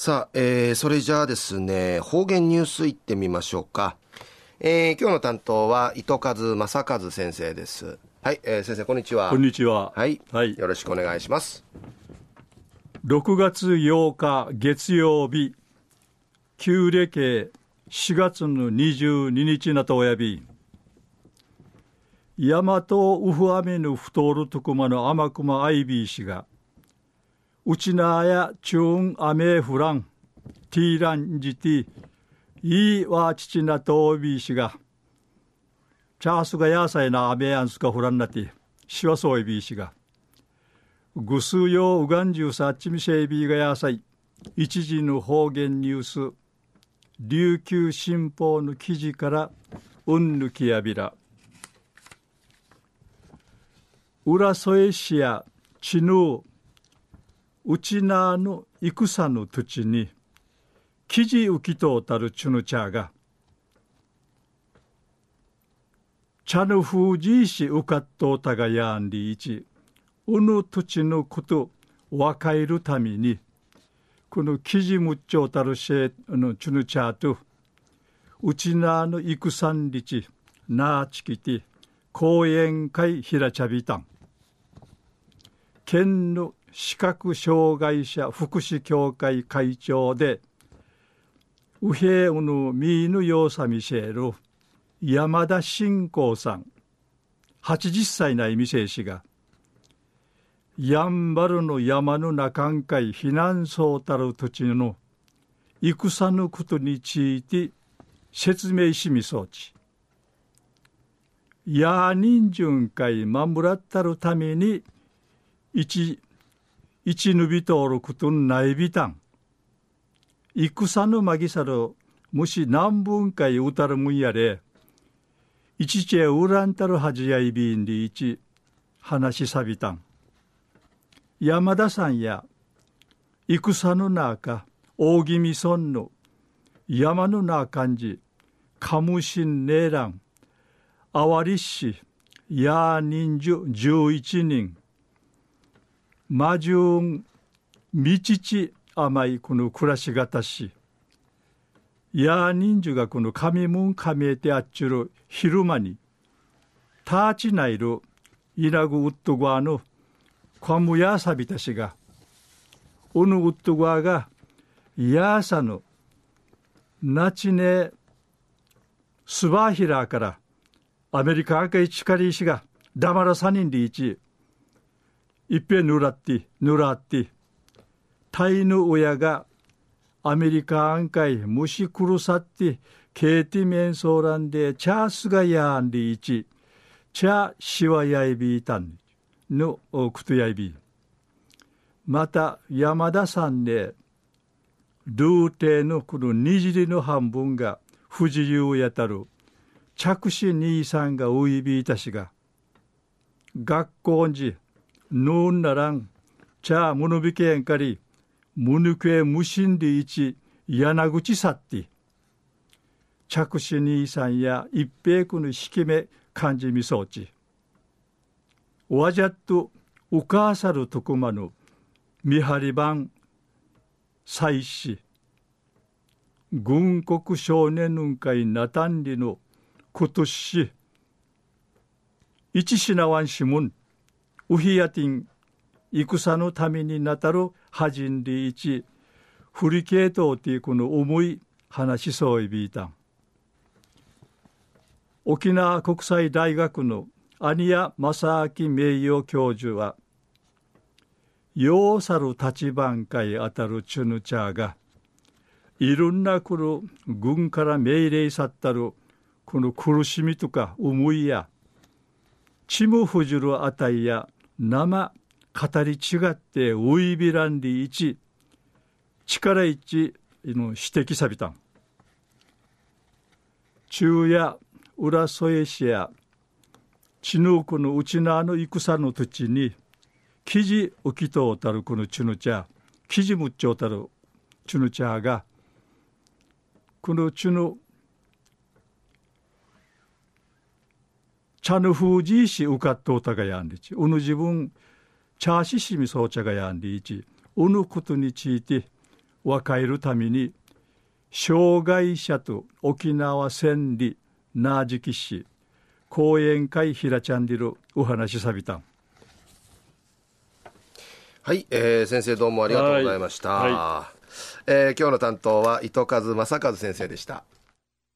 さあ、えー、それじゃあですね、方言ニュースいってみましょうか。えー、今日の担当は糸数正和先生です。はい、えー、先生こんにちは。こんにちは。はい、はい、よろしくお願いします。6月8日月曜日、旧暦4月の22日なとおやび、大和ウフアメヌフトールトクマの天熊アイビー氏が、ウチナやチューンアメフラン、ティーランジティ、イーワチチナトービーシガ、チャースガヤサイナアメアンスカフランナティ、シワソイビーシガ、グスヨウガンジューサッチミシェイビーガヤサイ、一時の方言ニュース、琉球新報の記事から、ヌキぬビラ。ウラソ、エシアチヌー、うちなの戦の土地に記事浮きとうたるちゅぬちゃが茶の風じいしうかっとうたがやんりいちうぬ土地のことわかえるためにこの記事むっちょうたるしえのちゅぬちゃとうちなの戦んりちなあちきて講演会ひらちゃびたん。県の視覚障害者福祉協会会長でウヘウヌミーヌヨーサミシェル山田信仰さん80歳な未成氏がやんばるの山の中んかい避難そうたる土地の戦のことについて説明しみそうち。や人順会守らったるために一一ぬびとおることんないびたん。戦のまぎさる、もし何分かいうたるむんやれ、一ちえうらんたるはじやいびんで一、話しさびたん。山田さんや、戦の中、大宜味村の山の中んじ、かむしんねえらん、あわりし、や人数十一人、魔順みちち甘いこの暮らし方し。や人数がこの神もん神えてあっちゅる昼間にターチナイルイナグウッドゴアのカムヤサビタシがウヌウッドゴアがヤーサのナチネスバーヒラーからアメリカ赤いチカリー氏がダマラサニンリーチいっぺんぬらって、ぬらって、タイの親がアメリカ案会虫苦さって、ケーティメンソーランでチャースがやんりいち、チャーシワヤイビータンのクトヤイビー。また山田さんで、ルーテのこのにじりの半分が不自由やたる、着手兄さんがウイビーたしが、学校にヌンナラン、チャームヌビケンカリ、ムヌクエムシンディイチ、柳口さって、着手兄さんや一平区の引き目感じみそうち。わじゃっとうかさるとくまぬ、見張り番、祭祀、軍国少年運会なたんりの今年、一品ワンシムン、ウヒヤティン戦のためになたるはじんりいちフリケートっていうこの重い話しそういびいたん。沖縄国際大学のアニヤ正明名誉教授は要さる立番会あたるチュヌチャーがいろんなこの軍から命令さったるこの苦しみとか思いや血も不じるあたいや生語り違ってウイビランリ一力一の指摘さびたん。中夜浦添市や地ぬくの内縄の戦の土地に記事浮きとうたるこのチュヌチャ記事むっちょうたるチュヌチャがこのチュヌ茶の風じしうかっとうたがやんりち。うぬ自分、茶ししみそうちゃがやんりち。うぬことについて、若えるために障害者と沖縄千里ナージキ市講演会ひらちゃんでるお話さびたん。はい、えー、先生どうもありがとうございました、はい。はい、えー、今日の担当は糸数正和先生でした